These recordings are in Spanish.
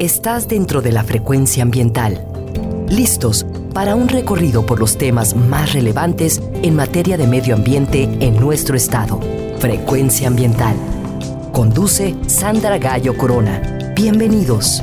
Estás dentro de la frecuencia ambiental. Listos para un recorrido por los temas más relevantes en materia de medio ambiente en nuestro estado. Frecuencia ambiental. Conduce Sandra Gallo Corona. Bienvenidos.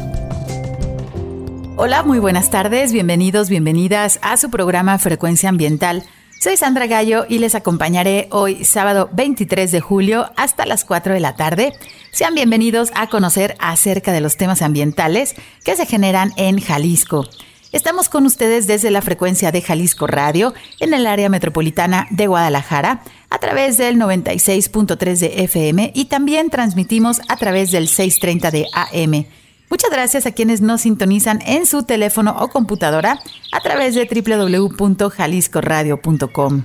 Hola, muy buenas tardes, bienvenidos, bienvenidas a su programa Frecuencia Ambiental. Soy Sandra Gallo y les acompañaré hoy sábado 23 de julio hasta las 4 de la tarde. Sean bienvenidos a conocer acerca de los temas ambientales que se generan en Jalisco. Estamos con ustedes desde la frecuencia de Jalisco Radio en el área metropolitana de Guadalajara a través del 96.3 de FM y también transmitimos a través del 630 de AM. Muchas gracias a quienes nos sintonizan en su teléfono o computadora a través de www.jaliscoradio.com.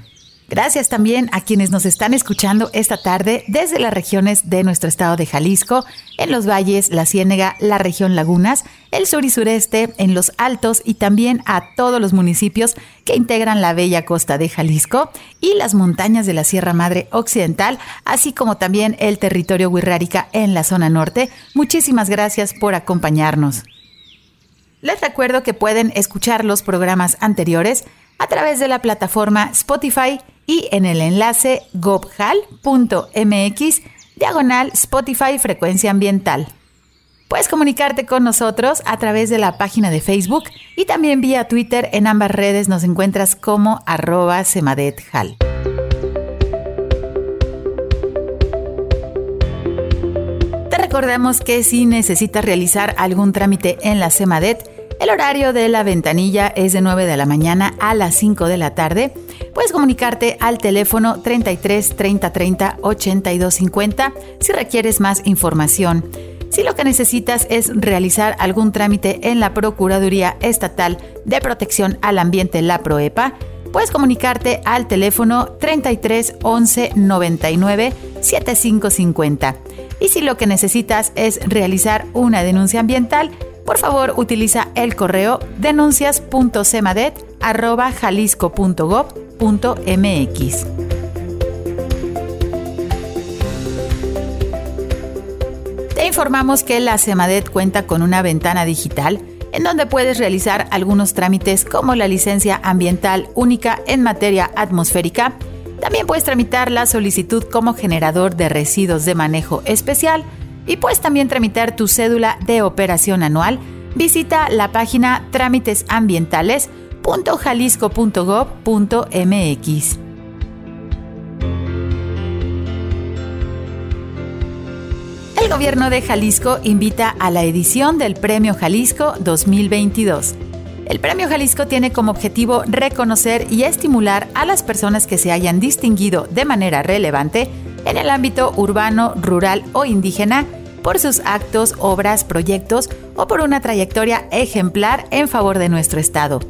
Gracias también a quienes nos están escuchando esta tarde desde las regiones de nuestro estado de Jalisco, en los valles, la Ciénega, la región Lagunas, el sur y sureste, en los altos y también a todos los municipios que integran la bella costa de Jalisco y las montañas de la Sierra Madre Occidental, así como también el territorio Huirrárica en la zona norte. Muchísimas gracias por acompañarnos. Les recuerdo que pueden escuchar los programas anteriores a través de la plataforma Spotify y en el enlace gobhal.mx diagonal Spotify Frecuencia Ambiental. Puedes comunicarte con nosotros a través de la página de Facebook y también vía Twitter. En ambas redes nos encuentras como arroba semadethal. Te recordamos que si necesitas realizar algún trámite en la Semadet, el horario de la ventanilla es de 9 de la mañana a las 5 de la tarde. Puedes comunicarte al teléfono 33 30 30 82 50 si requieres más información. Si lo que necesitas es realizar algún trámite en la Procuraduría Estatal de Protección al Ambiente, la PROEPA, puedes comunicarte al teléfono 33 11 99 7550. Y si lo que necesitas es realizar una denuncia ambiental, por favor utiliza el correo denuncias.cemadet.jalisco.gov.mx. Te informamos que la CEMADET cuenta con una ventana digital en donde puedes realizar algunos trámites como la licencia ambiental única en materia atmosférica. También puedes tramitar la solicitud como generador de residuos de manejo especial y puedes también tramitar tu cédula de operación anual, visita la página trámitesambientales.jalisco.gov.mx. El gobierno de Jalisco invita a la edición del Premio Jalisco 2022. El Premio Jalisco tiene como objetivo reconocer y estimular a las personas que se hayan distinguido de manera relevante en el ámbito urbano, rural o indígena por sus actos, obras, proyectos o por una trayectoria ejemplar en favor de nuestro Estado.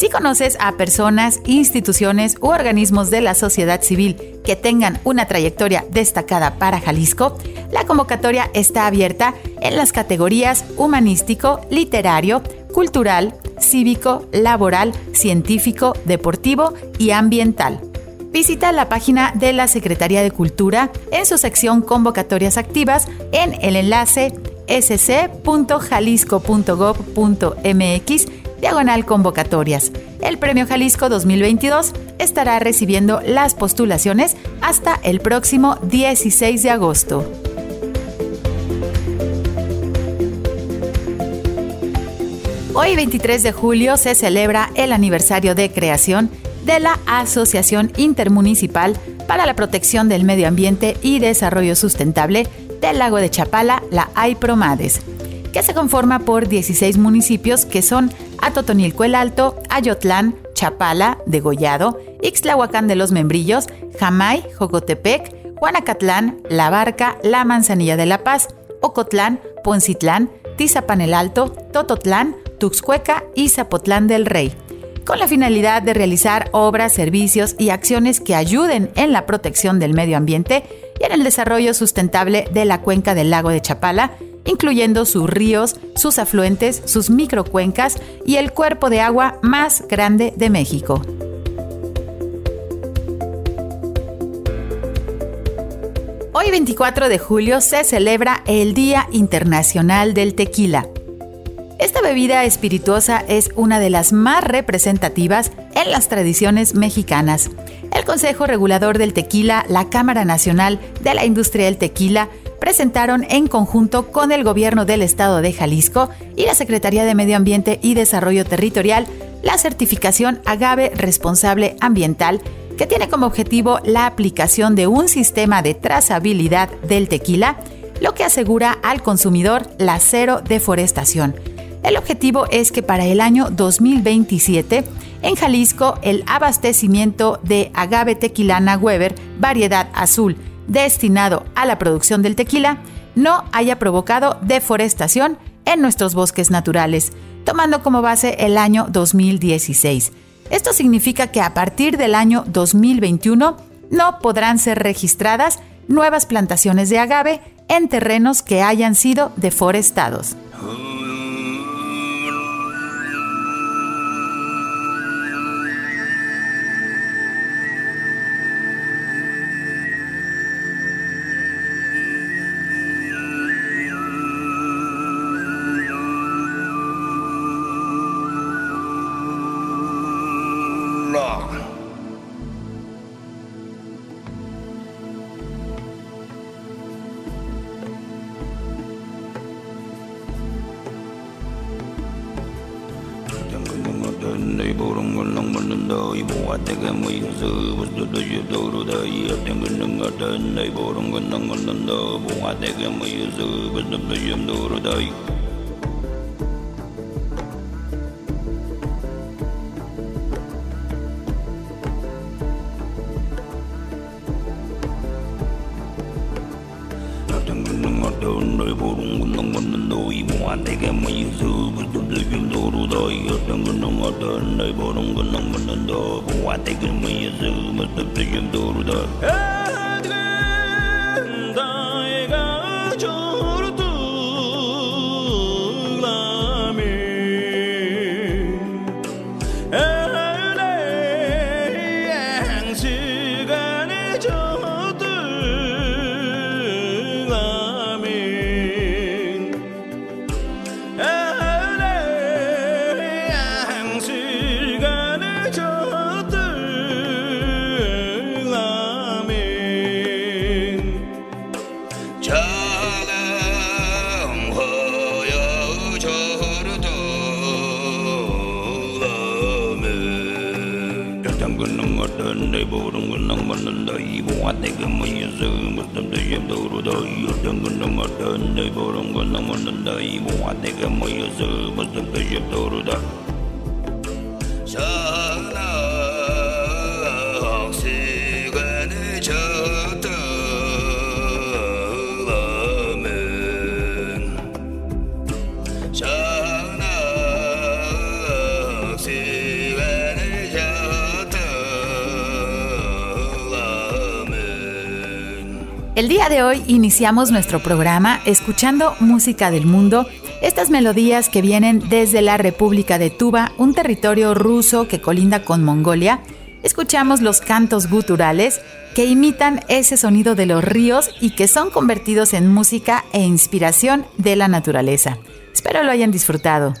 Si conoces a personas, instituciones u organismos de la sociedad civil que tengan una trayectoria destacada para Jalisco, la convocatoria está abierta en las categorías humanístico, literario, cultural, cívico, laboral, científico, deportivo y ambiental. Visita la página de la Secretaría de Cultura en su sección Convocatorias Activas en el enlace sc.jalisco.gov.mx diagonal convocatorias. El Premio Jalisco 2022 estará recibiendo las postulaciones hasta el próximo 16 de agosto. Hoy 23 de julio se celebra el aniversario de creación de la Asociación Intermunicipal para la Protección del Medio Ambiente y Desarrollo Sustentable del Lago de Chapala, la AIPROMADES, que se conforma por 16 municipios que son Atotonilco el Alto, Ayotlán, Chapala, Degollado, Ixtlahuacán de los Membrillos, Jamay, Jocotepec, Juanacatlán, La Barca, La Manzanilla de la Paz, Ocotlán, Poncitlán, Tizapan el Alto, Tototlán, Tuxcueca y Zapotlán del Rey con la finalidad de realizar obras, servicios y acciones que ayuden en la protección del medio ambiente y en el desarrollo sustentable de la cuenca del lago de Chapala, incluyendo sus ríos, sus afluentes, sus microcuencas y el cuerpo de agua más grande de México. Hoy 24 de julio se celebra el Día Internacional del Tequila. bebida espirituosa es una de las más representativas en las tradiciones mexicanas. El Consejo Regulador del Tequila, la Cámara Nacional de la Industria del Tequila, presentaron en conjunto con el gobierno del estado de Jalisco y la Secretaría de Medio Ambiente y Desarrollo Territorial la certificación Agave Responsable Ambiental, que tiene como objetivo la aplicación de un sistema de trazabilidad del tequila, lo que asegura al consumidor la cero deforestación. El objetivo es que para el año 2027, en Jalisco, el abastecimiento de agave tequilana Weber, variedad azul, destinado a la producción del tequila, no haya provocado deforestación en nuestros bosques naturales, tomando como base el año 2016. Esto significa que a partir del año 2021 no podrán ser registradas nuevas plantaciones de agave en terrenos que hayan sido deforestados. 걷는다 이 보름 걸렁 걷는다 이 보아태가 모여서 벗어도 유도로다 이 앞장 걷는 같다 이 보름 걸렁 걷는다 보아태가 모여서 벗어도 유도로다 이 El día de hoy iniciamos nuestro programa escuchando música del mundo, estas melodías que vienen desde la República de Tuba, un territorio ruso que colinda con Mongolia. Escuchamos los cantos guturales que imitan ese sonido de los ríos y que son convertidos en música e inspiración de la naturaleza. Espero lo hayan disfrutado.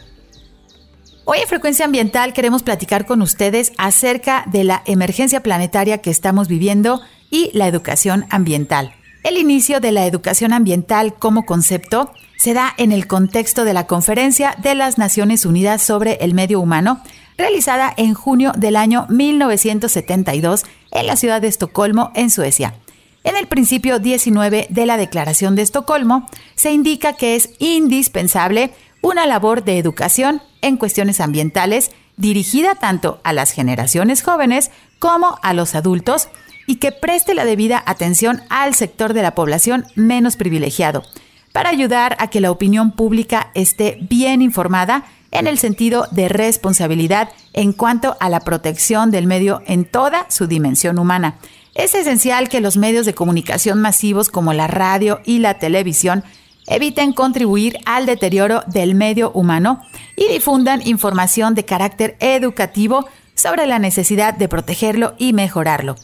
Hoy en Frecuencia Ambiental queremos platicar con ustedes acerca de la emergencia planetaria que estamos viviendo y la educación ambiental. El inicio de la educación ambiental como concepto se da en el contexto de la Conferencia de las Naciones Unidas sobre el Medio Humano, realizada en junio del año 1972 en la ciudad de Estocolmo, en Suecia. En el principio 19 de la Declaración de Estocolmo se indica que es indispensable una labor de educación en cuestiones ambientales dirigida tanto a las generaciones jóvenes como a los adultos y que preste la debida atención al sector de la población menos privilegiado, para ayudar a que la opinión pública esté bien informada en el sentido de responsabilidad en cuanto a la protección del medio en toda su dimensión humana. Es esencial que los medios de comunicación masivos como la radio y la televisión eviten contribuir al deterioro del medio humano y difundan información de carácter educativo sobre la necesidad de protegerlo y mejorarlo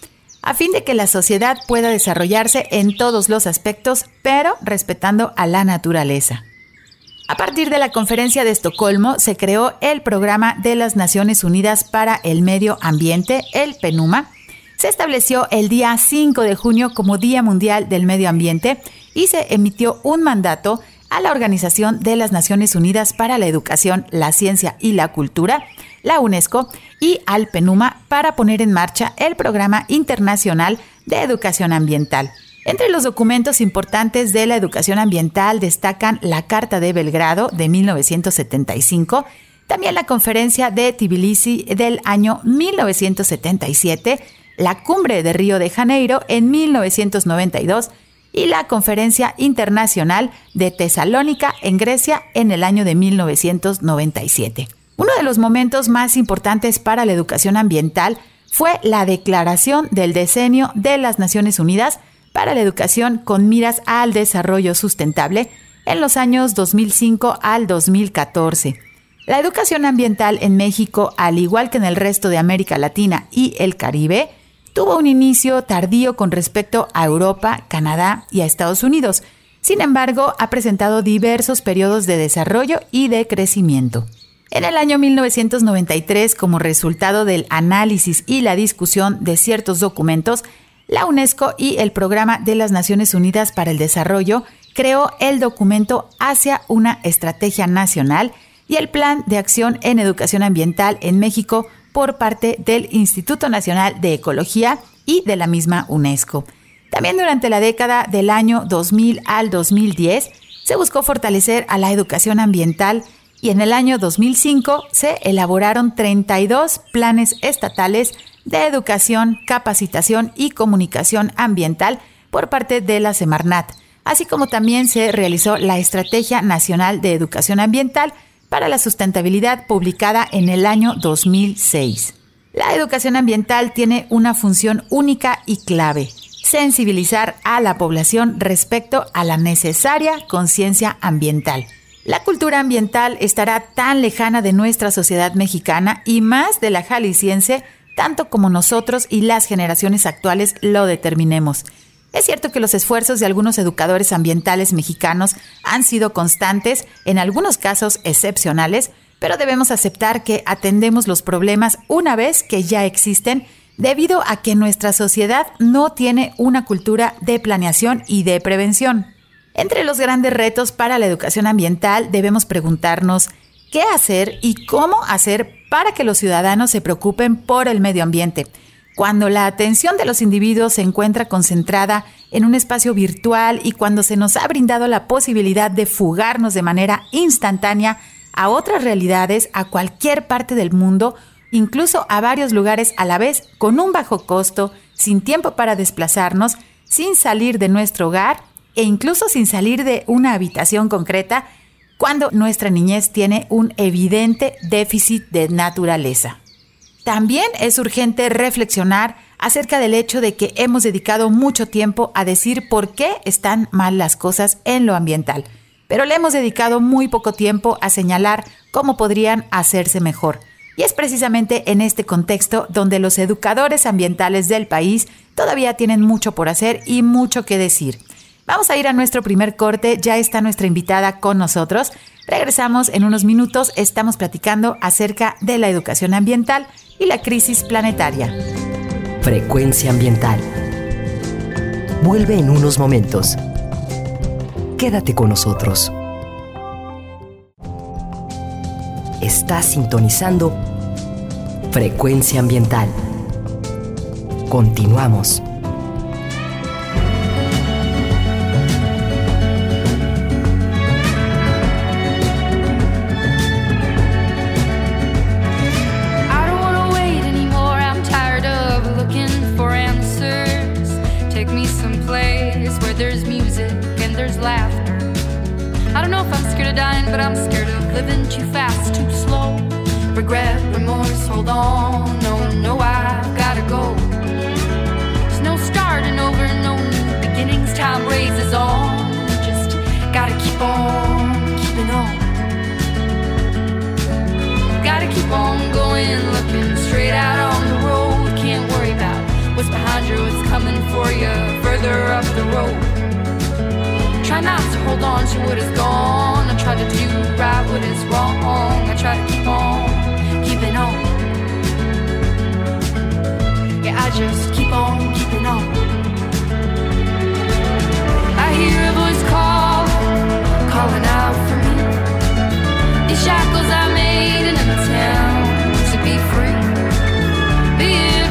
a fin de que la sociedad pueda desarrollarse en todos los aspectos, pero respetando a la naturaleza. A partir de la conferencia de Estocolmo se creó el Programa de las Naciones Unidas para el Medio Ambiente, el PENUMA. Se estableció el día 5 de junio como Día Mundial del Medio Ambiente y se emitió un mandato a la Organización de las Naciones Unidas para la Educación, la Ciencia y la Cultura, la UNESCO, y al PENUMA para poner en marcha el Programa Internacional de Educación Ambiental. Entre los documentos importantes de la educación ambiental destacan la Carta de Belgrado de 1975, también la Conferencia de Tbilisi del año 1977, la Cumbre de Río de Janeiro en 1992 y la Conferencia Internacional de Tesalónica en Grecia en el año de 1997. Uno de los momentos más importantes para la educación ambiental fue la declaración del Decenio de las Naciones Unidas para la educación con miras al desarrollo sustentable en los años 2005 al 2014. La educación ambiental en México, al igual que en el resto de América Latina y el Caribe, tuvo un inicio tardío con respecto a Europa, Canadá y a Estados Unidos. Sin embargo, ha presentado diversos periodos de desarrollo y de crecimiento. En el año 1993, como resultado del análisis y la discusión de ciertos documentos, la UNESCO y el Programa de las Naciones Unidas para el Desarrollo creó el documento Hacia una Estrategia Nacional y el Plan de Acción en Educación Ambiental en México por parte del Instituto Nacional de Ecología y de la misma UNESCO. También durante la década del año 2000 al 2010 se buscó fortalecer a la educación ambiental y en el año 2005 se elaboraron 32 planes estatales de Educación, Capacitación y Comunicación Ambiental por parte de la Semarnat, así como también se realizó la Estrategia Nacional de Educación Ambiental para la Sustentabilidad publicada en el año 2006. La educación ambiental tiene una función única y clave, sensibilizar a la población respecto a la necesaria conciencia ambiental. La cultura ambiental estará tan lejana de nuestra sociedad mexicana y más de la jalisciense tanto como nosotros y las generaciones actuales lo determinemos. Es cierto que los esfuerzos de algunos educadores ambientales mexicanos han sido constantes, en algunos casos excepcionales, pero debemos aceptar que atendemos los problemas una vez que ya existen debido a que nuestra sociedad no tiene una cultura de planeación y de prevención. Entre los grandes retos para la educación ambiental debemos preguntarnos qué hacer y cómo hacer para que los ciudadanos se preocupen por el medio ambiente. Cuando la atención de los individuos se encuentra concentrada en un espacio virtual y cuando se nos ha brindado la posibilidad de fugarnos de manera instantánea a otras realidades, a cualquier parte del mundo, incluso a varios lugares a la vez, con un bajo costo, sin tiempo para desplazarnos, sin salir de nuestro hogar e incluso sin salir de una habitación concreta, cuando nuestra niñez tiene un evidente déficit de naturaleza. También es urgente reflexionar acerca del hecho de que hemos dedicado mucho tiempo a decir por qué están mal las cosas en lo ambiental, pero le hemos dedicado muy poco tiempo a señalar cómo podrían hacerse mejor. Y es precisamente en este contexto donde los educadores ambientales del país todavía tienen mucho por hacer y mucho que decir. Vamos a ir a nuestro primer corte, ya está nuestra invitada con nosotros. Regresamos en unos minutos, estamos platicando acerca de la educación ambiental y la crisis planetaria. Frecuencia ambiental. Vuelve en unos momentos. Quédate con nosotros. Estás sintonizando Frecuencia ambiental. Continuamos. Living too fast, too slow. Regret, remorse, hold on. No, no, I've gotta go. There's no starting over, no new beginnings. Time raises on. Just gotta keep on keeping on. Gotta keep on going, looking straight out on the road. Can't worry about what's behind you, what's coming for you further up the road Try not to hold on to what is gone. I try to do right what is wrong. I try to keep on keeping on. Yeah, I just keep on keeping on. I hear a voice call, calling out for me. These shackles I made in an attempt to be free. Be it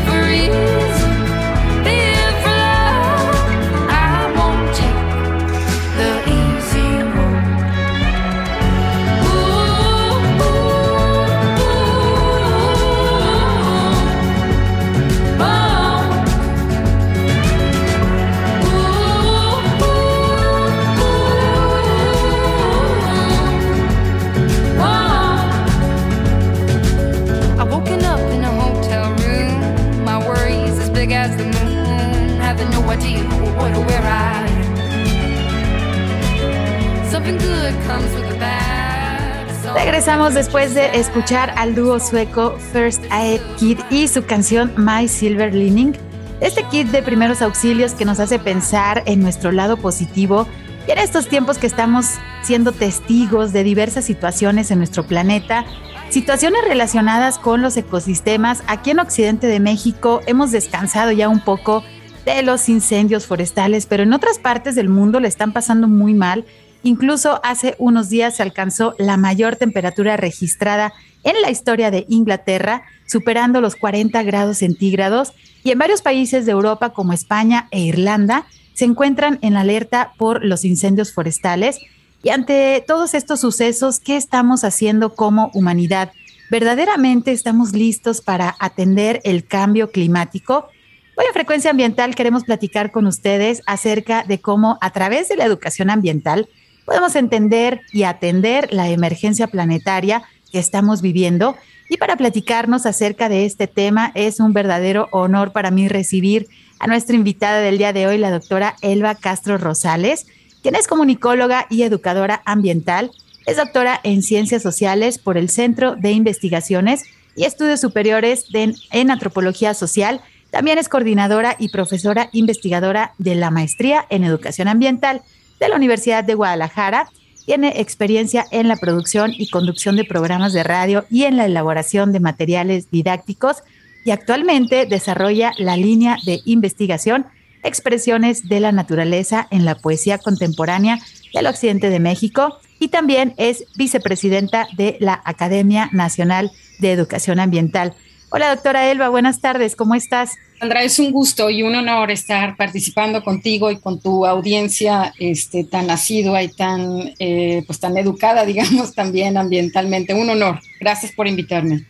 Regresamos después de escuchar al dúo sueco First Aid Kit y su canción My Silver Lining. Este kit de primeros auxilios que nos hace pensar en nuestro lado positivo y en estos tiempos que estamos siendo testigos de diversas situaciones en nuestro planeta, situaciones relacionadas con los ecosistemas. Aquí en Occidente de México hemos descansado ya un poco de los incendios forestales, pero en otras partes del mundo le están pasando muy mal. Incluso hace unos días se alcanzó la mayor temperatura registrada en la historia de Inglaterra, superando los 40 grados centígrados, y en varios países de Europa como España e Irlanda se encuentran en alerta por los incendios forestales. Y ante todos estos sucesos, ¿qué estamos haciendo como humanidad? ¿Verdaderamente estamos listos para atender el cambio climático? Hoy en Frecuencia Ambiental queremos platicar con ustedes acerca de cómo a través de la educación ambiental podemos entender y atender la emergencia planetaria que estamos viviendo. Y para platicarnos acerca de este tema es un verdadero honor para mí recibir a nuestra invitada del día de hoy, la doctora Elba Castro Rosales, quien es comunicóloga y educadora ambiental. Es doctora en Ciencias Sociales por el Centro de Investigaciones y Estudios Superiores en Antropología Social. También es coordinadora y profesora investigadora de la Maestría en Educación Ambiental de la Universidad de Guadalajara. Tiene experiencia en la producción y conducción de programas de radio y en la elaboración de materiales didácticos y actualmente desarrolla la línea de investigación Expresiones de la Naturaleza en la Poesía Contemporánea del Occidente de México y también es vicepresidenta de la Academia Nacional de Educación Ambiental. Hola doctora Elba, buenas tardes, ¿cómo estás? Sandra, es un gusto y un honor estar participando contigo y con tu audiencia este, tan asidua y tan, eh, pues, tan educada, digamos, también ambientalmente. Un honor. Gracias por invitarme.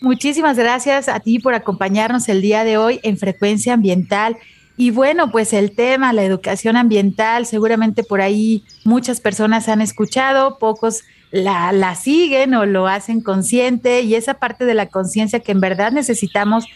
Muchísimas gracias a ti por acompañarnos el día de hoy en Frecuencia Ambiental. Y bueno, pues el tema, la educación ambiental, seguramente por ahí muchas personas han escuchado, pocos la, la siguen o lo hacen consciente y esa parte de la conciencia que en verdad necesitamos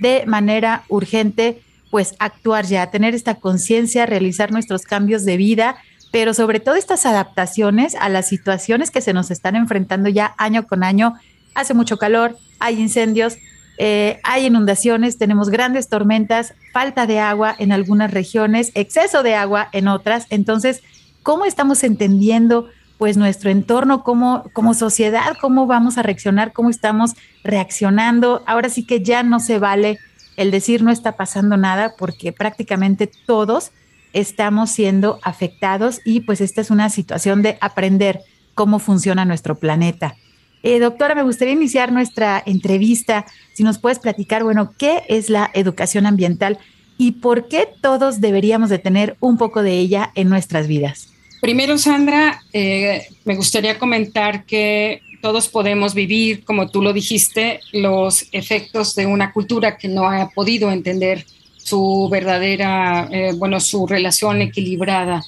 de manera urgente, pues actuar ya, tener esta conciencia, realizar nuestros cambios de vida, pero sobre todo estas adaptaciones a las situaciones que se nos están enfrentando ya año con año. Hace mucho calor, hay incendios, eh, hay inundaciones, tenemos grandes tormentas, falta de agua en algunas regiones, exceso de agua en otras. Entonces, ¿cómo estamos entendiendo pues nuestro entorno como, como sociedad? ¿Cómo vamos a reaccionar? ¿Cómo estamos reaccionando? Ahora sí que ya no se vale el decir no está pasando nada porque prácticamente todos estamos siendo afectados y pues esta es una situación de aprender cómo funciona nuestro planeta. Eh, doctora, me gustaría iniciar nuestra entrevista. Si nos puedes platicar, bueno, ¿qué es la educación ambiental y por qué todos deberíamos de tener un poco de ella en nuestras vidas? Primero, Sandra, eh, me gustaría comentar que todos podemos vivir, como tú lo dijiste, los efectos de una cultura que no ha podido entender su verdadera, eh, bueno, su relación equilibrada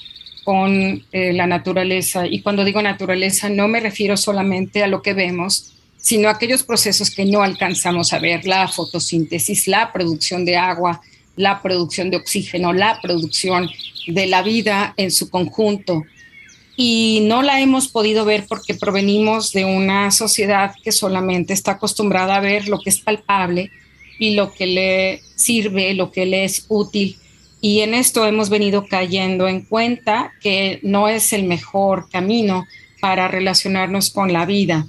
con eh, la naturaleza. Y cuando digo naturaleza, no me refiero solamente a lo que vemos, sino a aquellos procesos que no alcanzamos a ver, la fotosíntesis, la producción de agua, la producción de oxígeno, la producción de la vida en su conjunto. Y no la hemos podido ver porque provenimos de una sociedad que solamente está acostumbrada a ver lo que es palpable y lo que le sirve, lo que le es útil y en esto hemos venido cayendo en cuenta que no es el mejor camino para relacionarnos con la vida.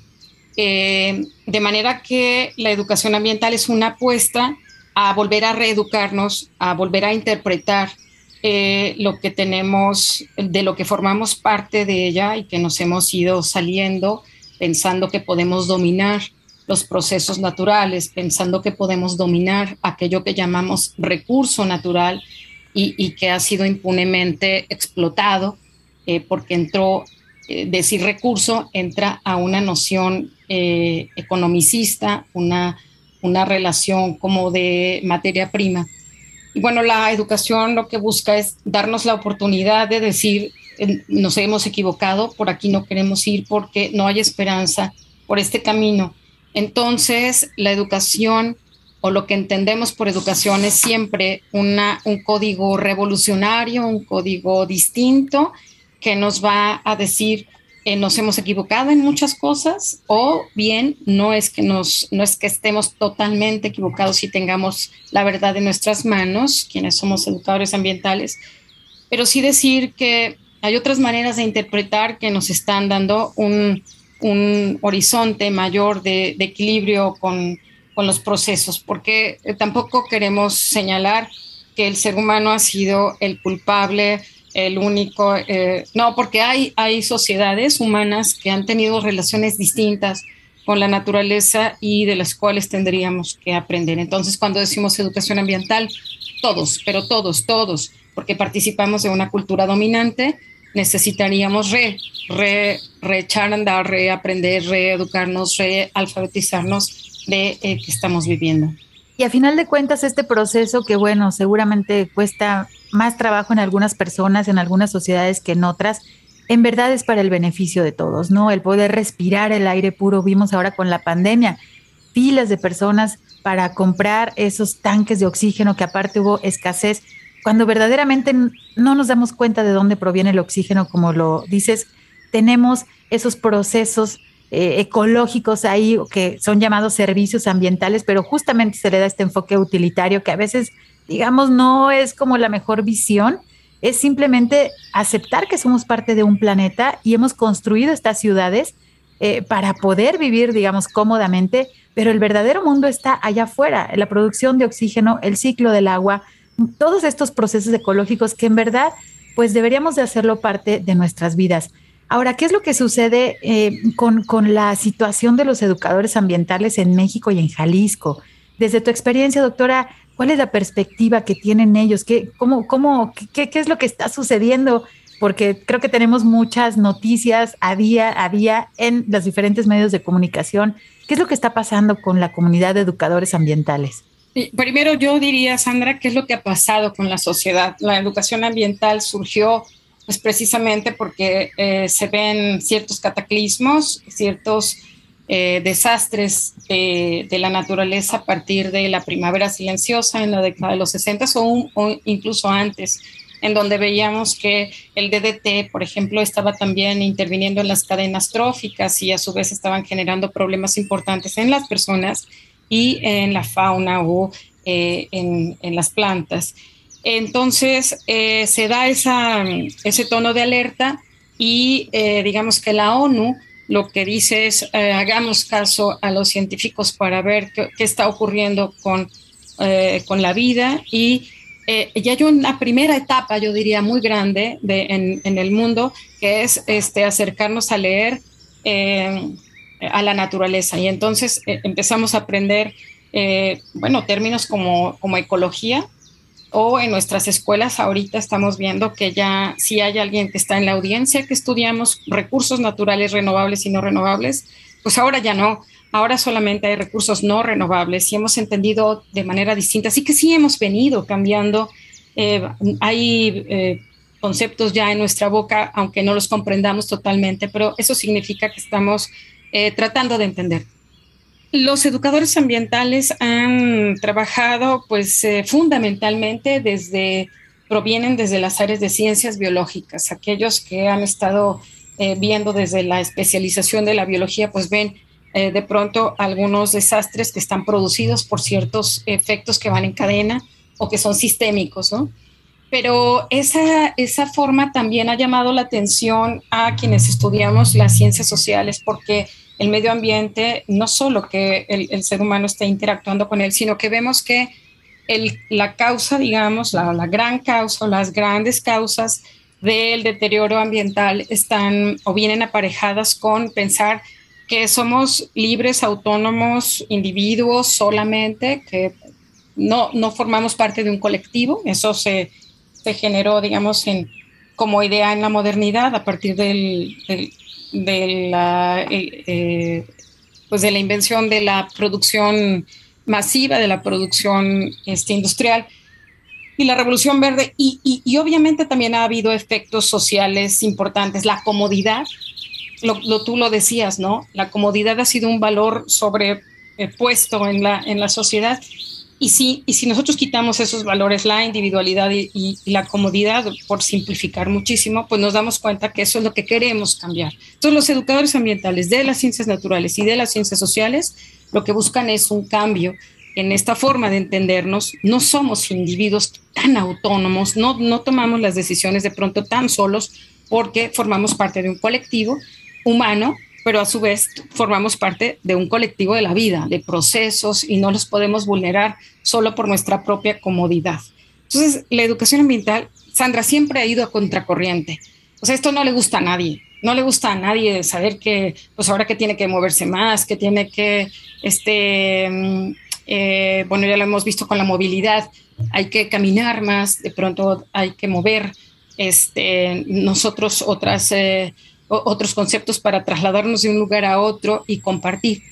Eh, de manera que la educación ambiental es una apuesta a volver a reeducarnos, a volver a interpretar eh, lo que tenemos, de lo que formamos parte de ella y que nos hemos ido saliendo pensando que podemos dominar los procesos naturales, pensando que podemos dominar aquello que llamamos recurso natural y, que ha sido impunemente explotado eh, porque entró eh, decir recurso entra a una noción eh, economicista, una, una relación como de materia prima. Y bueno, la educación lo que busca es darnos la oportunidad de decir, nos hemos equivocado, por aquí no queremos ir porque no hay esperanza por este camino. Entonces, la educación o lo que entendemos por educación es siempre una, un código revolucionario, un código distinto que nos va a decir eh, nos hemos equivocado en muchas cosas o bien no es que nos no es que estemos totalmente equivocados y tengamos la verdad en nuestras manos quienes somos educadores ambientales pero sí decir que hay otras maneras de interpretar que nos están dando un, un horizonte mayor de, de equilibrio con, con los procesos porque eh, tampoco queremos señalar que el ser humano ha sido el culpable el único, eh, no, porque hay, hay sociedades humanas que han tenido relaciones distintas con la naturaleza y de las cuales tendríamos que aprender. Entonces, cuando decimos educación ambiental, todos, pero todos, todos, porque participamos de una cultura dominante, necesitaríamos re, re, reechar andar, reaprender, reeducarnos, realfabetizarnos de eh, que estamos viviendo. Y a final de cuentas, este proceso que, bueno, seguramente cuesta más trabajo en algunas personas, en algunas sociedades que en otras, en verdad es para el beneficio de todos, ¿no? El poder respirar el aire puro, vimos ahora con la pandemia, filas de personas para comprar esos tanques de oxígeno, que aparte hubo escasez, cuando verdaderamente no nos damos cuenta de dónde proviene el oxígeno, como lo dices, tenemos esos procesos eh, ecológicos ahí que son llamados servicios ambientales, pero justamente se le da este enfoque utilitario que a veces, digamos, no es como la mejor visión, es simplemente aceptar que somos parte de un planeta y hemos construido estas ciudades eh, para poder vivir, digamos, cómodamente, pero el verdadero mundo está allá afuera, la producción de oxígeno, el ciclo del agua, todos estos procesos ecológicos que en verdad, pues deberíamos de hacerlo parte de nuestras vidas. Ahora, ¿qué es lo que sucede eh, con, la situación de los educadores ambientales en México y en Jalisco? Desde tu experiencia, doctora, ¿cuál es la perspectiva que tienen ellos? ¿Qué, cómo, cómo, qué, qué es lo que está sucediendo? Porque creo que tenemos muchas noticias a día a día en los diferentes medios de comunicación. ¿Qué es lo que está pasando con la comunidad de educadores ambientales? Primero yo diría, Sandra, ¿qué es lo que ha pasado con la sociedad? La educación ambiental surgió pues precisamente porque eh, se ven ciertos cataclismos, ciertos eh, desastres de, la naturaleza a partir de la primavera silenciosa en la década de los 60 o, o, incluso antes, en donde veíamos que el DDT, por ejemplo, estaba también interviniendo en las cadenas tróficas y a su vez estaban generando problemas importantes en las personas y en la fauna o eh, en, en las plantas. Entonces eh, se da ese tono de alerta y eh, digamos que la ONU lo que dice es eh, hagamos caso a los científicos para ver qué, está ocurriendo con, con la vida y ya hay una primera etapa, yo diría, muy grande en, el mundo, que es este, acercarnos a leer a la naturaleza. Y entonces empezamos a aprender, bueno, términos como, como ecología, o en nuestras escuelas ahorita estamos viendo que ya si hay alguien que está en la audiencia que estudiamos recursos naturales renovables y no renovables, pues ahora ya no, ahora solamente hay recursos no renovables y hemos entendido de manera distinta, así que sí hemos venido cambiando, eh, hay eh, conceptos ya en nuestra boca, aunque no los comprendamos totalmente, pero eso significa que estamos eh, tratando de entender. Los educadores ambientales han trabajado pues eh, fundamentalmente desde, provienen desde las áreas de ciencias biológicas. Aquellos que han estado eh, viendo desde la especialización de la biología pues ven eh, de pronto algunos desastres que están producidos por ciertos efectos que van en cadena o que son sistémicos, ¿no? pero esa, esa forma también ha llamado la atención a quienes estudiamos las ciencias sociales porque el medio ambiente, no solo que el, ser humano esté interactuando con él, sino que vemos que la causa, digamos, la, gran causa, las grandes causas del deterioro ambiental están o vienen aparejadas con pensar que somos libres, autónomos, individuos solamente, que no, no formamos parte de un colectivo. Eso se, se generó, digamos, en, como idea en la modernidad a partir del, de, la, eh, eh, pues de la invención de la producción masiva, de la producción este, industrial y la revolución verde. Y, y, obviamente también ha habido efectos sociales importantes. La comodidad, lo, tú lo decías, ¿no? La comodidad ha sido un valor sobrepuesto en la, en la sociedad y si, y si nosotros quitamos esos valores, la individualidad y, la comodidad, por simplificar muchísimo, pues nos damos cuenta que eso es lo que queremos cambiar. Entonces los educadores ambientales de las ciencias naturales y de las ciencias sociales lo que buscan es un cambio en esta forma de entendernos. No somos individuos tan autónomos, no, no tomamos las decisiones de pronto tan solos porque formamos parte de un colectivo humano pero a su vez formamos parte de un colectivo de la vida, de procesos y no los podemos vulnerar solo por nuestra propia comodidad. Entonces, la educación ambiental, Sandra, siempre ha ido a contracorriente. O sea, esto no le gusta a nadie. No le gusta a nadie saber que, pues ahora que tiene que moverse más, que tiene que, este, mm, eh, bueno, ya lo hemos visto con la movilidad, hay que caminar más, de pronto hay que mover, este, nosotros otras eh, otros conceptos para trasladarnos de un lugar a otro y compartir.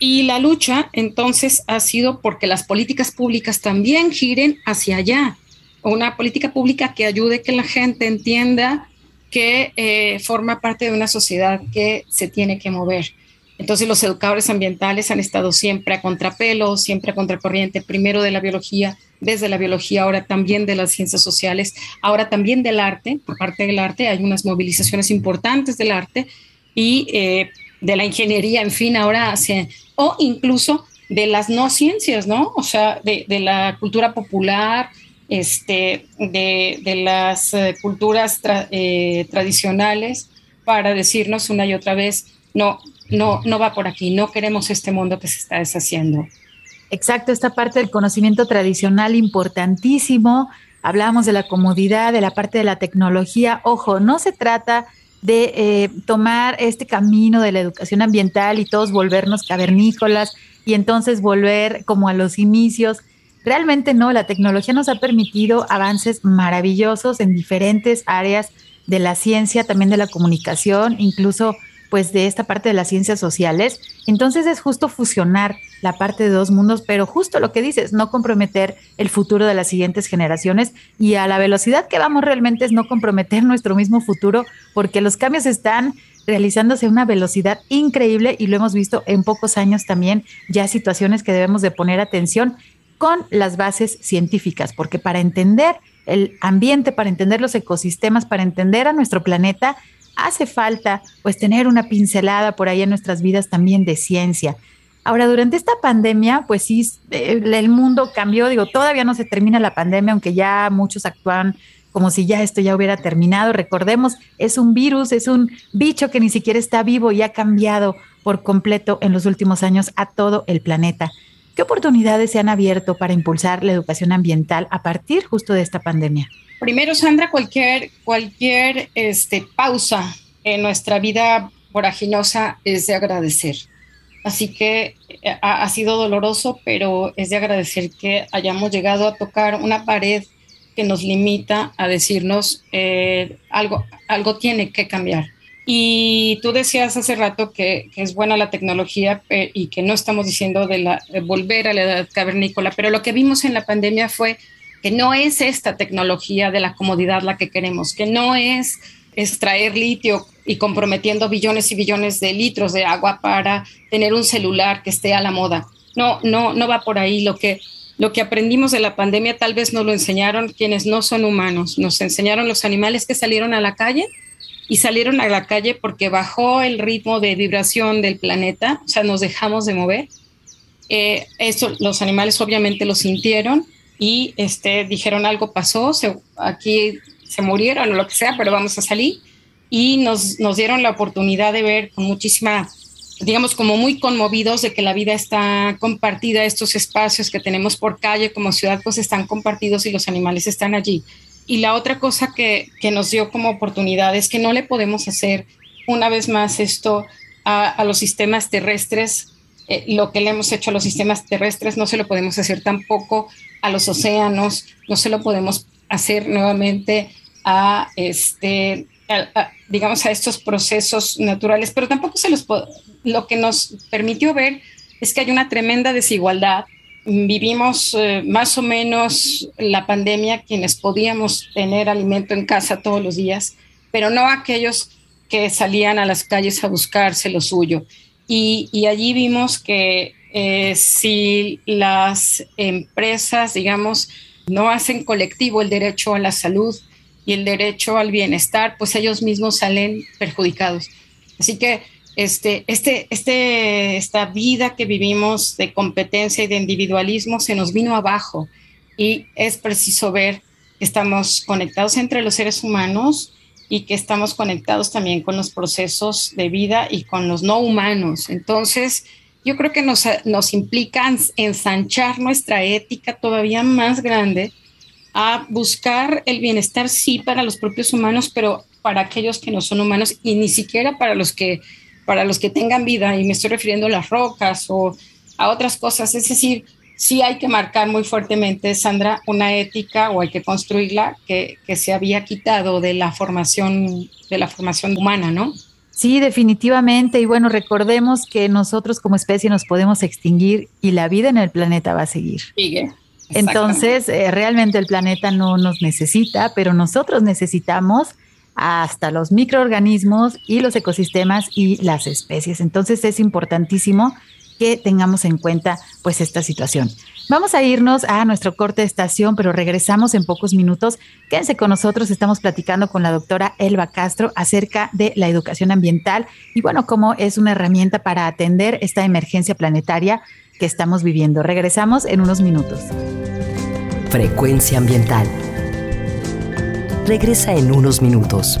Y la lucha entonces ha sido porque las políticas públicas también giren hacia allá, una política pública que ayude que la gente entienda que eh, forma parte de una sociedad que se tiene que mover. Entonces los educadores ambientales han estado siempre a contrapelo, siempre a contracorriente, primero de la biología, desde la biología, ahora también de las ciencias sociales, ahora también del arte, por parte del arte hay unas movilizaciones importantes del arte y eh, de la ingeniería, en fin, ahora o incluso de las no ciencias, ¿no? O sea, de, la cultura popular, este, de, las eh, culturas eh, tradicionales, para decirnos una y otra vez, no, no, no va por aquí, no queremos este mundo que se está deshaciendo. Exacto, esta parte del conocimiento tradicional importantísimo. Hablábamos de la comodidad, de la parte de la tecnología. Ojo, no se trata de eh, tomar este camino de la educación ambiental y todos volvernos cavernícolas y entonces volver como a los inicios. Realmente no, la tecnología nos ha permitido avances maravillosos en diferentes áreas de la ciencia, también de la comunicación, incluso pues de esta parte de las ciencias sociales. Entonces es justo fusionar la parte de dos mundos, pero justo lo que dices, no comprometer el futuro de las siguientes generaciones y a la velocidad que vamos realmente es no comprometer nuestro mismo futuro porque los cambios están realizándose a una velocidad increíble y lo hemos visto en pocos años también, ya situaciones que debemos de poner atención con las bases científicas, porque para entender el ambiente, para entender los ecosistemas, para entender a nuestro planeta, hace falta pues tener una pincelada por ahí en nuestras vidas también de ciencia. Ahora, durante esta pandemia, pues sí, eh, el mundo cambió, digo, todavía no se termina la pandemia, aunque ya muchos actúan como si ya esto ya hubiera terminado. Recordemos, es un virus, es un bicho que ni siquiera está vivo y ha cambiado por completo en los últimos años a todo el planeta. ¿Qué oportunidades se han abierto para impulsar la educación ambiental a partir justo de esta pandemia? Primero, Sandra, cualquier, cualquier este, pausa en nuestra vida voraginosa es de agradecer. Así que eh, ha, sido doloroso, pero es de agradecer que hayamos llegado a tocar una pared que nos limita a decirnos eh, algo, algo tiene que cambiar. Y tú decías hace rato que, es buena la tecnología y que no estamos diciendo de, de volver a la edad cavernícola, pero lo que vimos en la pandemia fue que no es esta tecnología de la comodidad la que queremos, que no es extraer litio y comprometiendo billones y billones de litros de agua para tener un celular que esté a la moda. No, no, no va por ahí. Lo que, lo que aprendimos de la pandemia tal vez nos lo enseñaron quienes no son humanos. Nos enseñaron los animales que salieron a la calle y salieron a la calle porque bajó el ritmo de vibración del planeta, o sea, nos dejamos de mover. Eh, eso los animales obviamente lo sintieron y este, dijeron algo pasó, aquí se murieron o lo que sea, pero vamos a salir y nos, nos dieron la oportunidad de ver con muchísima, digamos, como muy conmovidos de que la vida está compartida, estos espacios que tenemos por calle como ciudad, pues están compartidos y los animales están allí. Y la otra cosa que, que nos dio como oportunidad es que no le podemos hacer una vez más esto a, a los sistemas terrestres. Eh, lo que le hemos hecho a los sistemas terrestres no se lo podemos hacer tampoco a los océanos, no se lo podemos hacer nuevamente a este digamos, a estos procesos naturales, pero tampoco se los lo que nos permitió ver es que hay una tremenda desigualdad. Vivimos eh, más o menos la pandemia quienes podíamos tener alimento en casa todos los días, pero no aquellos que salían a las calles a buscarse lo suyo. Y, allí vimos que eh, si las empresas, digamos, no hacen colectivo el derecho a la salud, y el derecho al bienestar, pues ellos mismos salen perjudicados. Así que este, este, este, esta vida que vivimos de competencia y de individualismo se nos vino abajo y es preciso ver que estamos conectados entre los seres humanos y que estamos conectados también con los procesos de vida y con los no humanos. Entonces, yo creo que nos, nos implica ensanchar nuestra ética todavía más grande a buscar el bienestar, sí, para los propios humanos, pero para aquellos que no son humanos y ni siquiera para los que, para los que tengan vida, y me estoy refiriendo a las rocas o a otras cosas. Es decir, sí hay que marcar muy fuertemente, Sandra, una ética o hay que construirla que, que se había quitado de la formación, de la formación humana, ¿no? Sí, definitivamente. Y bueno, recordemos que nosotros como especie nos podemos extinguir y la vida en el planeta va a seguir. Sigue. Entonces, eh, realmente el planeta no nos necesita, pero nosotros necesitamos hasta los microorganismos y los ecosistemas y las especies. Entonces es importantísimo que tengamos en cuenta pues esta situación. Vamos a irnos a nuestro corte de estación, pero regresamos en pocos minutos. Quédense con nosotros, estamos platicando con la doctora Elba Castro acerca de la educación ambiental y bueno, cómo es una herramienta para atender esta emergencia planetaria que estamos viviendo. Regresamos en unos minutos. Frecuencia ambiental. Regresa en unos minutos.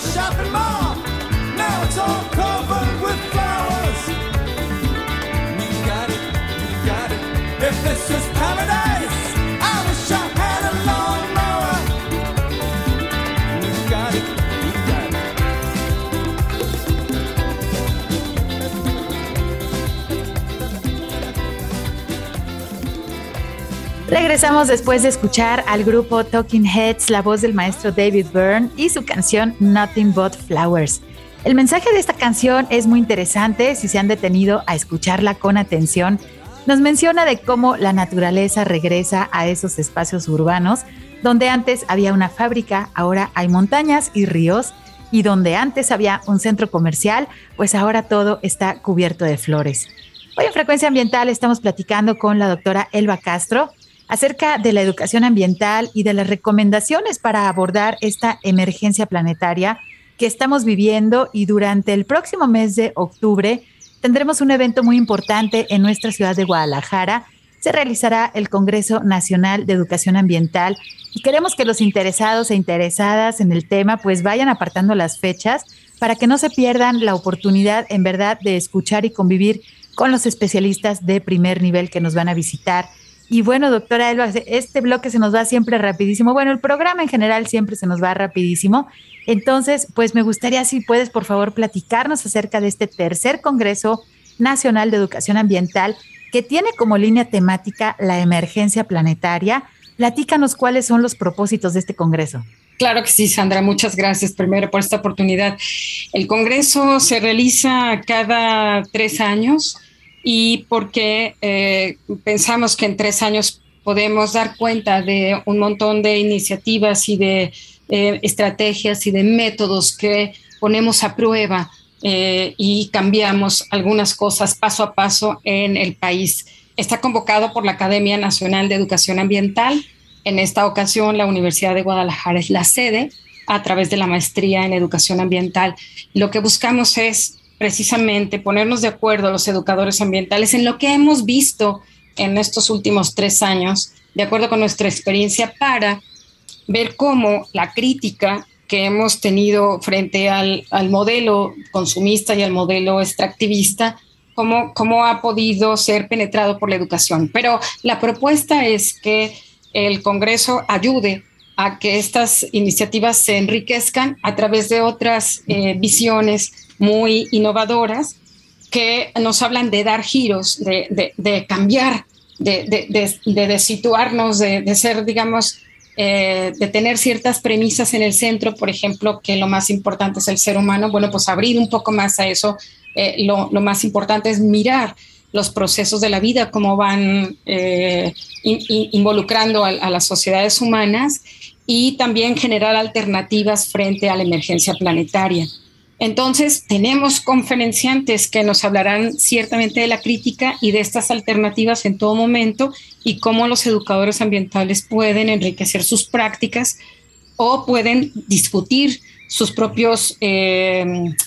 shopping mall. Now it's all covered with flowers. We got it, we got it. If this is Regresamos después de escuchar al grupo Talking Heads, la voz del maestro David Byrne y su canción Nothing But Flowers. El mensaje de esta canción es muy interesante si se han detenido a escucharla con atención. Nos menciona de cómo la naturaleza regresa a esos espacios urbanos Donde antes había una fábrica, ahora hay montañas y ríos. Y donde antes había un centro comercial, pues ahora todo está cubierto de flores. Hoy en Frecuencia Ambiental estamos platicando con la doctora Elba Castro acerca de la educación ambiental y de las recomendaciones para abordar esta emergencia planetaria que estamos viviendo y durante el próximo mes de octubre tendremos un evento muy importante en nuestra ciudad de Guadalajara se realizará el Congreso Nacional de Educación Ambiental y queremos que los interesados e interesadas en el tema pues vayan apartando las fechas para que no se pierdan la oportunidad en verdad de escuchar y convivir con los especialistas de primer nivel que nos van a visitar. Y bueno, doctora Elba, este bloque se nos va siempre rapidísimo. Bueno, el programa en general siempre se nos va rapidísimo. Entonces, pues me gustaría si puedes, por favor, platicarnos acerca de este tercer Congreso Nacional de Educación Ambiental que tiene como línea temática la emergencia planetaria. Platícanos cuáles son los propósitos de este Congreso. Claro que sí, Sandra. Muchas gracias primero por esta oportunidad. El Congreso se realiza cada tres años y porque eh, pensamos que en tres años podemos dar cuenta de un montón de iniciativas y de eh, estrategias y de métodos que ponemos a prueba eh, y cambiamos algunas cosas paso a paso en el país. Está convocado por la Academia Nacional de Educación Ambiental. En esta ocasión, la Universidad de Guadalajara es la sede a través de la maestría en educación ambiental. Lo que buscamos es precisamente ponernos de acuerdo los educadores ambientales en lo que hemos visto en estos últimos tres años, de acuerdo con nuestra experiencia, para ver cómo la crítica que hemos tenido frente al, modelo consumista y al modelo extractivista, cómo, cómo ha podido ser penetrado por la educación. Pero la propuesta es que el Congreso ayude a que estas iniciativas se enriquezcan a través de otras eh, visiones muy innovadoras que nos hablan de dar giros, de, cambiar, de, de, situarnos, de, ser, digamos, eh, de tener ciertas premisas en el centro, por ejemplo, que lo más importante es el ser humano, bueno, pues abrir un poco más a eso. Eh, lo, más importante es mirar los procesos de la vida, cómo van eh, involucrando a, las sociedades humanas y también generar alternativas frente a la emergencia planetaria. Entonces, tenemos conferenciantes que nos hablarán ciertamente de la crítica y de estas alternativas en todo momento y cómo los educadores ambientales pueden enriquecer sus prácticas o pueden discutir sus propios eh,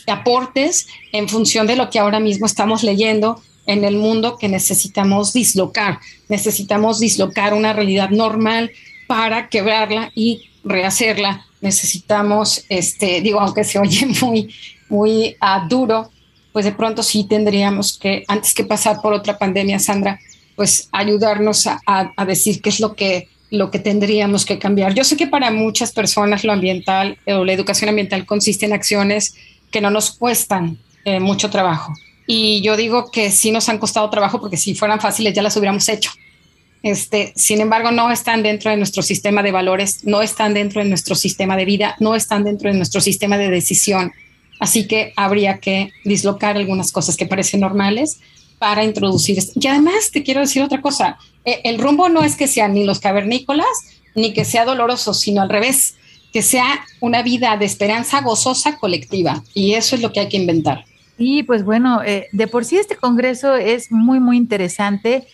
aportes en función de lo que ahora mismo estamos leyendo en el mundo que necesitamos dislocar. Necesitamos dislocar una realidad normal para quebrarla y rehacerla necesitamos, este, digo, aunque se oye muy, muy uh, duro, pues de pronto sí tendríamos que, antes que pasar por otra pandemia, Sandra, pues ayudarnos a, a, decir qué es lo que, lo que tendríamos que cambiar. Yo sé que para muchas personas lo ambiental o la educación ambiental consiste en acciones que no nos cuestan eh, mucho trabajo. Y yo digo que sí nos han costado trabajo porque si fueran fáciles ya las hubiéramos hecho. Este, sin embargo, no están dentro de nuestro sistema de valores, no están dentro de nuestro sistema de vida, no están dentro de nuestro sistema de decisión. Así que habría que dislocar algunas cosas que parecen normales para introducir. Y además te quiero decir otra cosa, e, el rumbo no es que sean ni los cavernícolas ni que sea doloroso, sino al revés, que sea una vida de esperanza gozosa colectiva. Y eso es lo que hay que inventar. Y pues bueno, eh, de por sí este Congreso es muy, muy interesante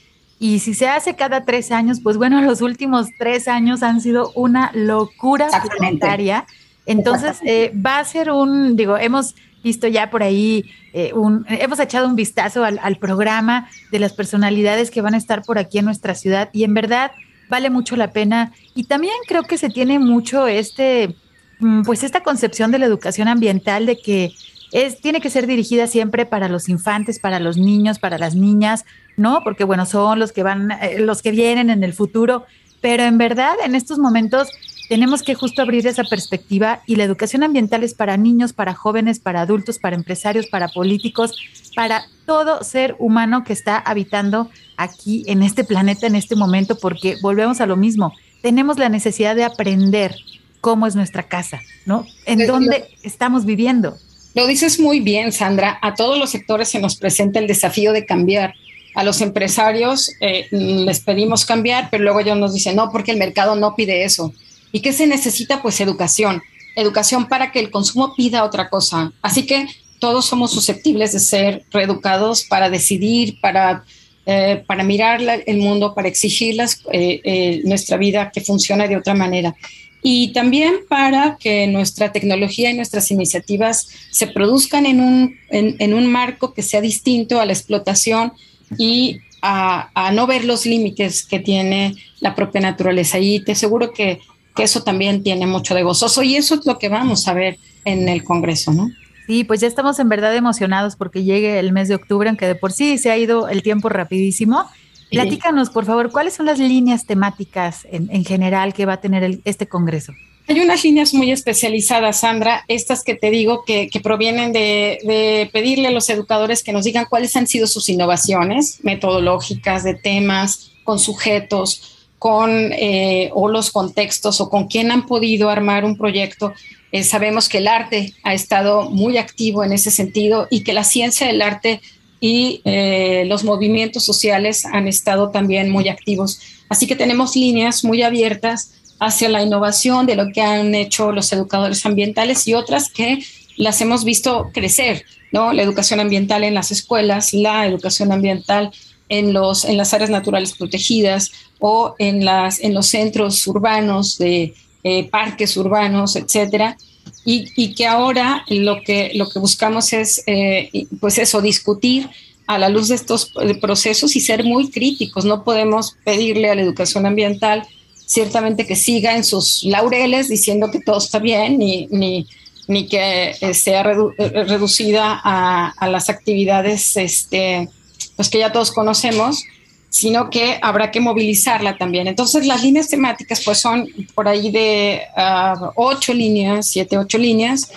y si se hace cada tres años, pues bueno, los últimos tres años han sido una locura planetaria. Entonces, eh, va a ser un, digo, hemos visto ya por ahí, eh, un, hemos echado un vistazo al, al, programa de las personalidades que van a estar por aquí en nuestra ciudad y en verdad vale mucho la pena. Y también creo que se tiene mucho este, mm, pues esta concepción de la educación ambiental de que es, tiene que ser dirigida siempre para los infantes, para los niños, para las niñas, ¿no? Porque bueno, son los que van, eh, los que vienen en el futuro, pero en verdad en estos momentos tenemos que justo abrir esa perspectiva y la educación ambiental es para niños, para jóvenes, para adultos, para empresarios, para políticos, para todo ser humano que está habitando aquí en este planeta en este momento, porque volvemos a lo mismo, tenemos la necesidad de aprender cómo es nuestra casa, ¿no? En dónde estamos viviendo. Lo dices muy bien, Sandra. A todos los sectores se nos presenta el desafío de cambiar. A los empresarios eh, les pedimos cambiar, pero luego ellos nos dicen, no, porque el mercado no pide eso. ¿Y qué se necesita? Pues educación. Educación para que el consumo pida otra cosa. Así que todos somos susceptibles de ser reeducados para decidir, para, eh, para mirar el mundo, para exigir eh, eh, nuestra vida que funcione de otra manera. Y también para que nuestra tecnología y nuestras iniciativas se produzcan en un, en, un marco que sea distinto a la explotación y a, a, no ver los límites que tiene la propia naturaleza. Y te aseguro que, que eso también tiene mucho de gozoso y eso es lo que vamos a ver en el Congreso, ¿no? Sí, pues ya estamos en verdad emocionados porque llegue el mes de octubre, aunque de por sí se ha ido el tiempo rapidísimo. Platícanos, por favor, ¿cuáles son las líneas temáticas en, general que va a tener este Congreso? Hay unas líneas muy especializadas, Sandra, estas que te digo que, provienen de, pedirle a los educadores que nos digan cuáles han sido sus innovaciones metodológicas, de temas, con sujetos, con eh, o los contextos o con quién han podido armar un proyecto eh, sabemos que el arte ha estado muy activo en ese sentido y que la ciencia del arte y eh, los movimientos sociales han estado también muy activos. Así que tenemos líneas muy abiertas hacia la innovación de lo que han hecho los educadores ambientales y otras que las hemos visto crecer, ¿no? La educación ambiental en las escuelas, la educación ambiental en, los, en las áreas naturales protegidas o en, las, en los centros urbanos de eh, parques urbanos, etcétera. Y, que ahora lo que, lo que buscamos es, eh, pues eso, discutir a la luz de estos eh, procesos y ser muy críticos. No podemos pedirle a la educación ambiental ciertamente que siga en sus laureles diciendo que todo está bien, ni, ni, ni que sea reducida a, a, las actividades este, pues que ya todos conocemos, sino que habrá que movilizarla también. Entonces, las líneas temáticas, pues son por ahí de ah, ocho líneas, siete, ocho líneas,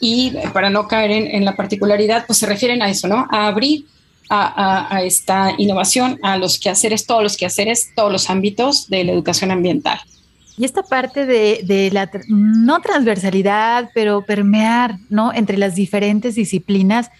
y para no caer en, la particularidad, pues se refieren a eso, ¿no? A abrir a, esta innovación, a los quehaceres, todos los quehaceres, todos los ámbitos de la educación ambiental. Y esta parte de, de, la no transversalidad, pero permear, ¿no? Entre las diferentes disciplinas.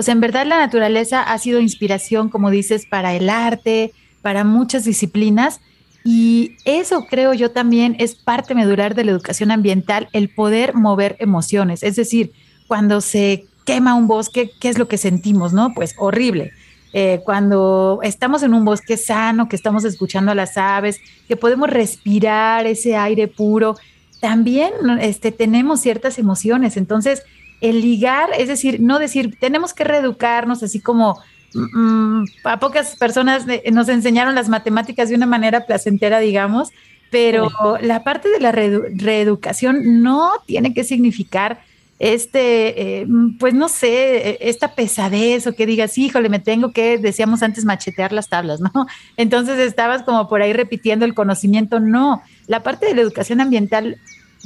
O sea, en verdad la naturaleza ha sido inspiración, como dices, para el arte, para muchas disciplinas. Y eso creo yo también es parte medular de la educación ambiental, el poder mover emociones. Es decir, cuando se quema un bosque, ¿qué es lo que sentimos? ¿No? Pues horrible. Eh, cuando estamos en un bosque sano, que estamos escuchando a las aves, que podemos respirar ese aire puro, también este, tenemos ciertas emociones. Entonces, el ligar, es decir, no decir, tenemos que reeducarnos así como Mm, a pocas personas nos enseñaron las matemáticas de una manera placentera, digamos, pero la parte de la reeducación no tiene que significar este, eh, pues no sé, e, esta pesadez o que digas, híjole, me tengo que, decíamos antes, machetear las tablas, ¿no? Entonces estabas como por ahí repitiendo el conocimiento. No, la parte de la educación ambiental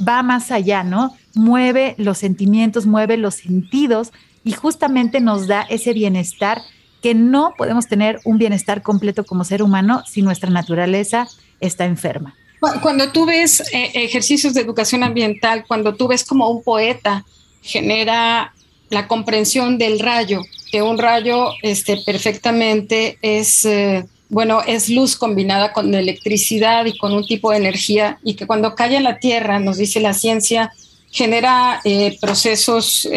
va más allá, ¿no? Mueve los sentimientos, mueve los sentidos y justamente nos da ese bienestar que no podemos tener un bienestar completo como ser humano si nuestra naturaleza está enferma. Cuando tú ves eh, ejercicios de educación ambiental, cuando tú ves como un poeta genera la comprensión del rayo, que un rayo este, perfectamente es, eh, bueno, es luz combinada con electricidad y con un tipo de energía, y que cuando cae en la Tierra, nos dice la ciencia, genera eh, procesos,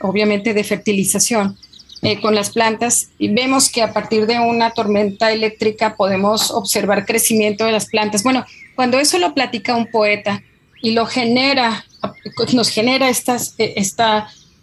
obviamente, de fertilización eh, con las plantas y vemos que a partir de una tormenta eléctrica podemos observar crecimiento de las plantas. Bueno, cuando eso lo platica un poeta y lo genera, nos genera estas, eh,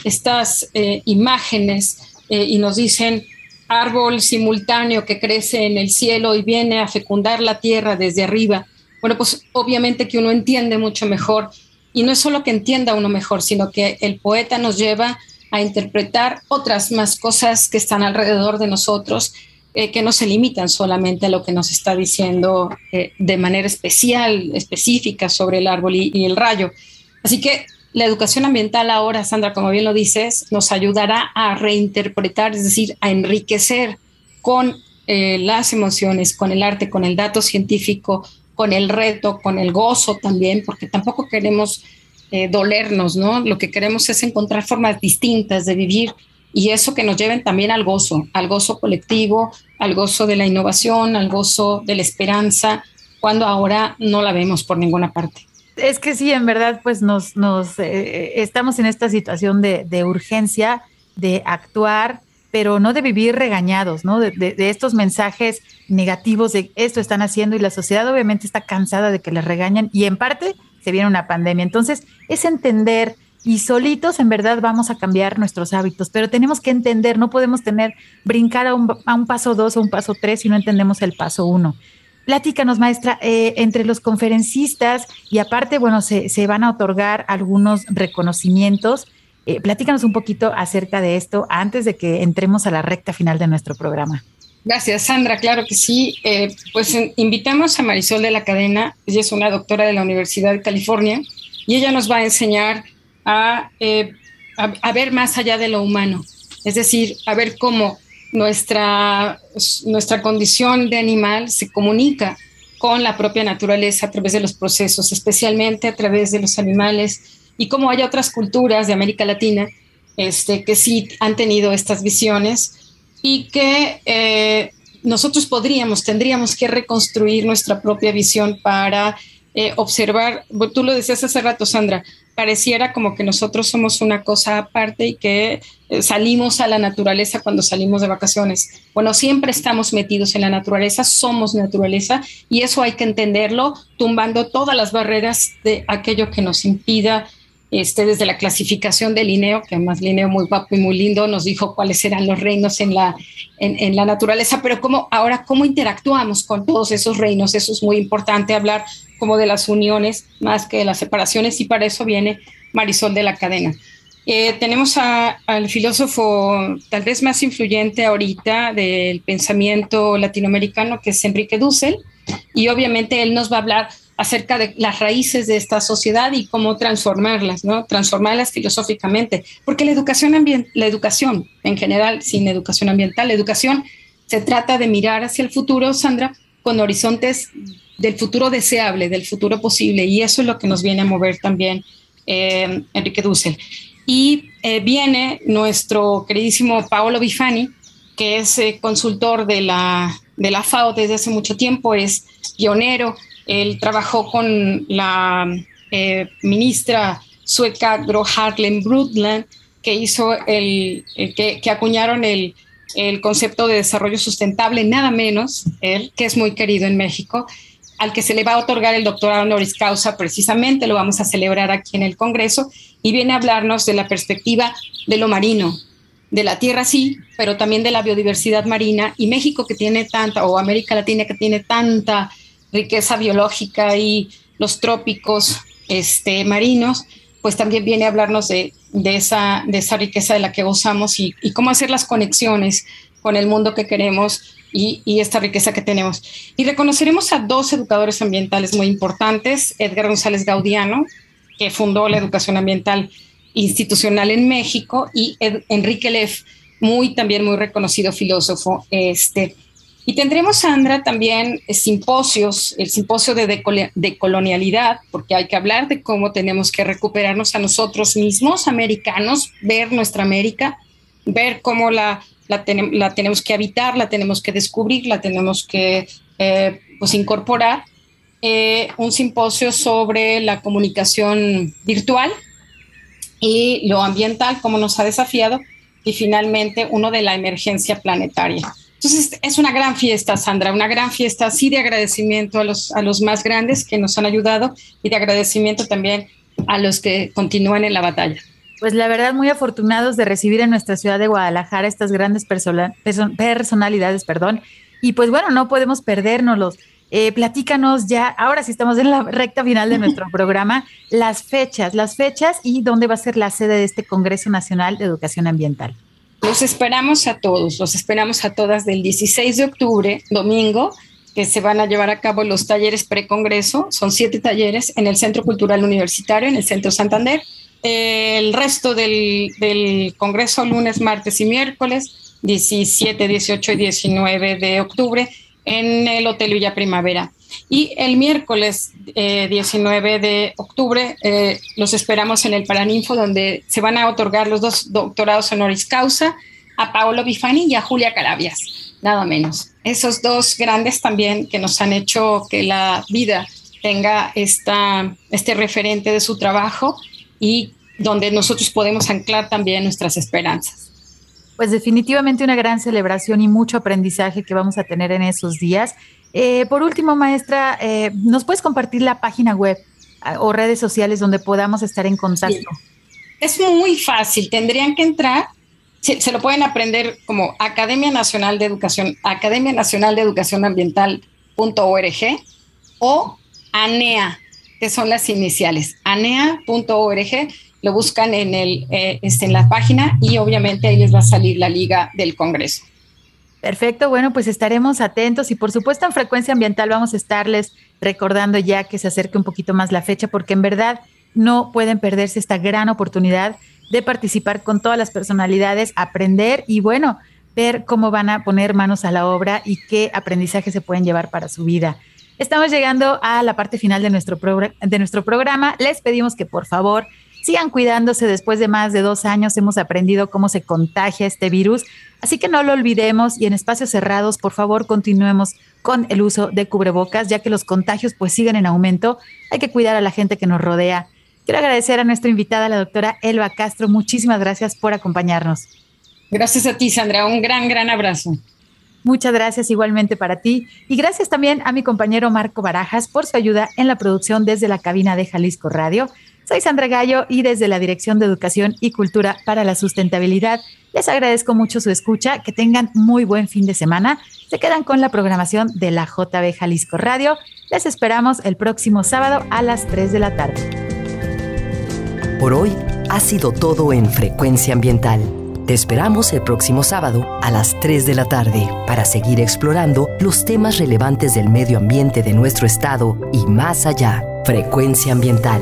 estas eh, imágenes y nos dicen árbol simultáneo que crece en el cielo y viene a fecundar la tierra desde arriba. Bueno, pues obviamente que uno entiende mucho mejor y no es solo que entienda uno mejor, sino que el poeta nos lleva a interpretar otras más cosas que están alrededor de nosotros, eh, que no se limitan solamente a lo que nos está diciendo eh, de manera especial, específica sobre el árbol y, el rayo. Así que la educación ambiental ahora, Sandra, como bien lo dices, nos ayudará a reinterpretar, es decir, a enriquecer con eh, las emociones, con el arte, con el dato científico, con el reto, con el gozo también, porque tampoco queremos eh, dolernos, ¿no? Lo que queremos es encontrar formas distintas de vivir y eso que nos lleven también al gozo, al gozo colectivo, al gozo de la innovación, al gozo de la esperanza, cuando ahora no la vemos por ninguna parte. Es que sí, en verdad, pues nos, nos eh, estamos en esta situación de, de, urgencia, de actuar, pero no de vivir regañados, ¿no? De, de, de, estos mensajes negativos de esto están haciendo y la sociedad obviamente está cansada de que les regañan y en parte se viene una pandemia. Entonces, es entender y solitos en verdad vamos a cambiar nuestros hábitos, pero tenemos que entender, no podemos tener, brincar a un paso dos o un paso tres si no entendemos el paso uno. Platícanos, maestra, eh, entre los conferencistas y aparte, bueno, se, van a otorgar algunos reconocimientos. Eh, platícanos un poquito acerca de esto antes de que entremos a la recta final de nuestro programa. Gracias, Sandra. Claro que sí. Eh, pues invitamos a Marisol de la Cadena. Ella es una doctora de la Universidad de California y ella nos va a enseñar a, eh, a, ver más allá de lo humano, es decir, a ver cómo nuestra, nuestra condición de animal se comunica con la propia naturaleza a través de los procesos, especialmente a través de los animales, y cómo hay otras culturas de América Latina este, que sí han tenido estas visiones y que eh, nosotros podríamos, tendríamos que reconstruir nuestra propia visión para eh, observar, tú lo decías hace rato, Sandra, pareciera como que nosotros somos una cosa aparte y que eh, salimos a la naturaleza cuando salimos de vacaciones. Bueno, siempre estamos metidos en la naturaleza, somos naturaleza y eso hay que entenderlo tumbando todas las barreras de aquello que nos impida este, desde la clasificación de Linneo, que además Linneo muy guapo y muy lindo nos dijo cuáles eran los reinos en la, en, la naturaleza, pero cómo, ahora cómo interactuamos con todos esos reinos, eso es muy importante hablar como de las uniones más que de las separaciones y para eso viene Marisol de la Cadena. Eh, tenemos al filósofo tal vez más influyente ahorita del pensamiento latinoamericano, que es Enrique Dussel, y obviamente él nos va a hablar acerca de las raíces de esta sociedad y cómo transformarlas, ¿no? Transformarlas filosóficamente, porque la educación la educación en general, sin educación ambiental, la educación se trata de mirar hacia el futuro, Sandra, con horizontes del futuro deseable, del futuro posible, y eso es lo que nos viene a mover también eh, Enrique Dussel. Y eh, viene nuestro queridísimo Paolo Bifani, que es eh, consultor de la, de la FAO desde hace mucho tiempo, es pionero él trabajó con la ministra sueca Gro Harlem Brundtland, que hizo el, el que, que, acuñaron el, el, concepto de desarrollo sustentable, nada menos, él, que es muy querido en México, al que se le va a otorgar el doctorado honoris causa, precisamente lo vamos a celebrar aquí en el Congreso, y viene a hablarnos de la perspectiva de lo marino, de la tierra sí, pero también de la biodiversidad marina, y México que tiene tanta, o América Latina que tiene tanta riqueza biológica y los trópicos este, marinos, pues también viene a hablarnos de, de, esa, de esa riqueza de la que gozamos y, cómo hacer las conexiones con el mundo que queremos y, esta riqueza que tenemos. Y reconoceremos a dos educadores ambientales muy importantes, Edgar González Gaudiano, que fundó la educación ambiental institucional en México, y Enrique Leff, muy también muy reconocido filósofo, este, y tendremos, Sandra, también simposios, el simposio de decolonialidad, porque hay que hablar de cómo tenemos que recuperarnos a nosotros mismos, americanos, ver nuestra América, ver cómo la tenemos que habitar, la tenemos que descubrir, la tenemos que eh, pues incorporar. Eh, un simposio sobre la comunicación virtual y lo ambiental, cómo nos ha desafiado, y finalmente uno de la emergencia planetaria. Entonces, es una gran fiesta, Sandra, una gran fiesta, sí, de agradecimiento a los, a los más grandes que nos han ayudado y de agradecimiento también a los que continúan en la batalla. Pues la verdad, muy afortunados de recibir en nuestra ciudad de Guadalajara estas grandes persona, person, personalidades, perdón. Y pues bueno, no podemos perdérnoslos. Eh, platícanos ya, ahora sí estamos en la recta final de nuestro programa, las fechas, las fechas y dónde va a ser la sede de este Congreso Nacional de Educación Ambiental. Los esperamos a todos, los esperamos a todas del 16 de octubre, domingo, que se van a llevar a cabo los talleres precongreso. Son siete talleres en el Centro Cultural Universitario, en el Centro Santander. El resto del, del Congreso, lunes, martes y miércoles, 17, 18 y 19 de octubre, en el Hotel Villa Primavera. Y el miércoles eh, 19 de octubre eh, los esperamos en el Paraninfo, donde se van a otorgar los dos doctorados honoris causa a Paolo Bifani y a Julia Carabias, nada menos. Esos dos grandes también que nos han hecho que la vida tenga esta, este referente de su trabajo y donde nosotros podemos anclar también nuestras esperanzas. Pues definitivamente una gran celebración y mucho aprendizaje que vamos a tener en esos días. Eh, por último, maestra, eh, ¿nos puedes compartir la página web ah, o redes sociales donde podamos estar en contacto? Es muy fácil, tendrían que entrar, se, lo pueden aprender como Academia Nacional de Educación, Academia Nacional de Educación Ambiental.org o ANEA, que son las iniciales, anea.org, lo buscan en, el, eh, este, en la página y obviamente ahí les va a salir la liga del Congreso. Perfecto, bueno, pues estaremos atentos y por supuesto en frecuencia ambiental vamos a estarles recordando ya que se acerque un poquito más la fecha porque en verdad no pueden perderse esta gran oportunidad de participar con todas las personalidades, aprender y bueno, ver cómo van a poner manos a la obra y qué aprendizaje se pueden llevar para su vida. Estamos llegando a la parte final de nuestro, de nuestro programa. Les pedimos que por favor sigan cuidándose. Después de más de dos años hemos aprendido cómo se contagia este virus. Así que no lo olvidemos y en espacios cerrados, por favor, continuemos con el uso de cubrebocas, ya que los contagios pues siguen en aumento. Hay que cuidar a la gente que nos rodea. Quiero agradecer a nuestra invitada, la doctora Elba Castro. Muchísimas gracias por acompañarnos. Gracias a ti, Sandra. Un gran, gran abrazo. Muchas gracias igualmente para ti y gracias también a mi compañero Marco Barajas por su ayuda en la producción desde la cabina de Jalisco Radio. Soy Sandra Gallo y desde la Dirección de Educación y Cultura para la Sustentabilidad les agradezco mucho su escucha, que tengan muy buen fin de semana. Se quedan con la programación de la JB Jalisco Radio. Les esperamos el próximo sábado a las 3 de la tarde. Por hoy ha sido todo en Frecuencia Ambiental te esperamos el próximo sábado a las 3 de la tarde para seguir explorando los temas relevantes del medio ambiente de nuestro estado y más allá. Frecuencia Ambiental,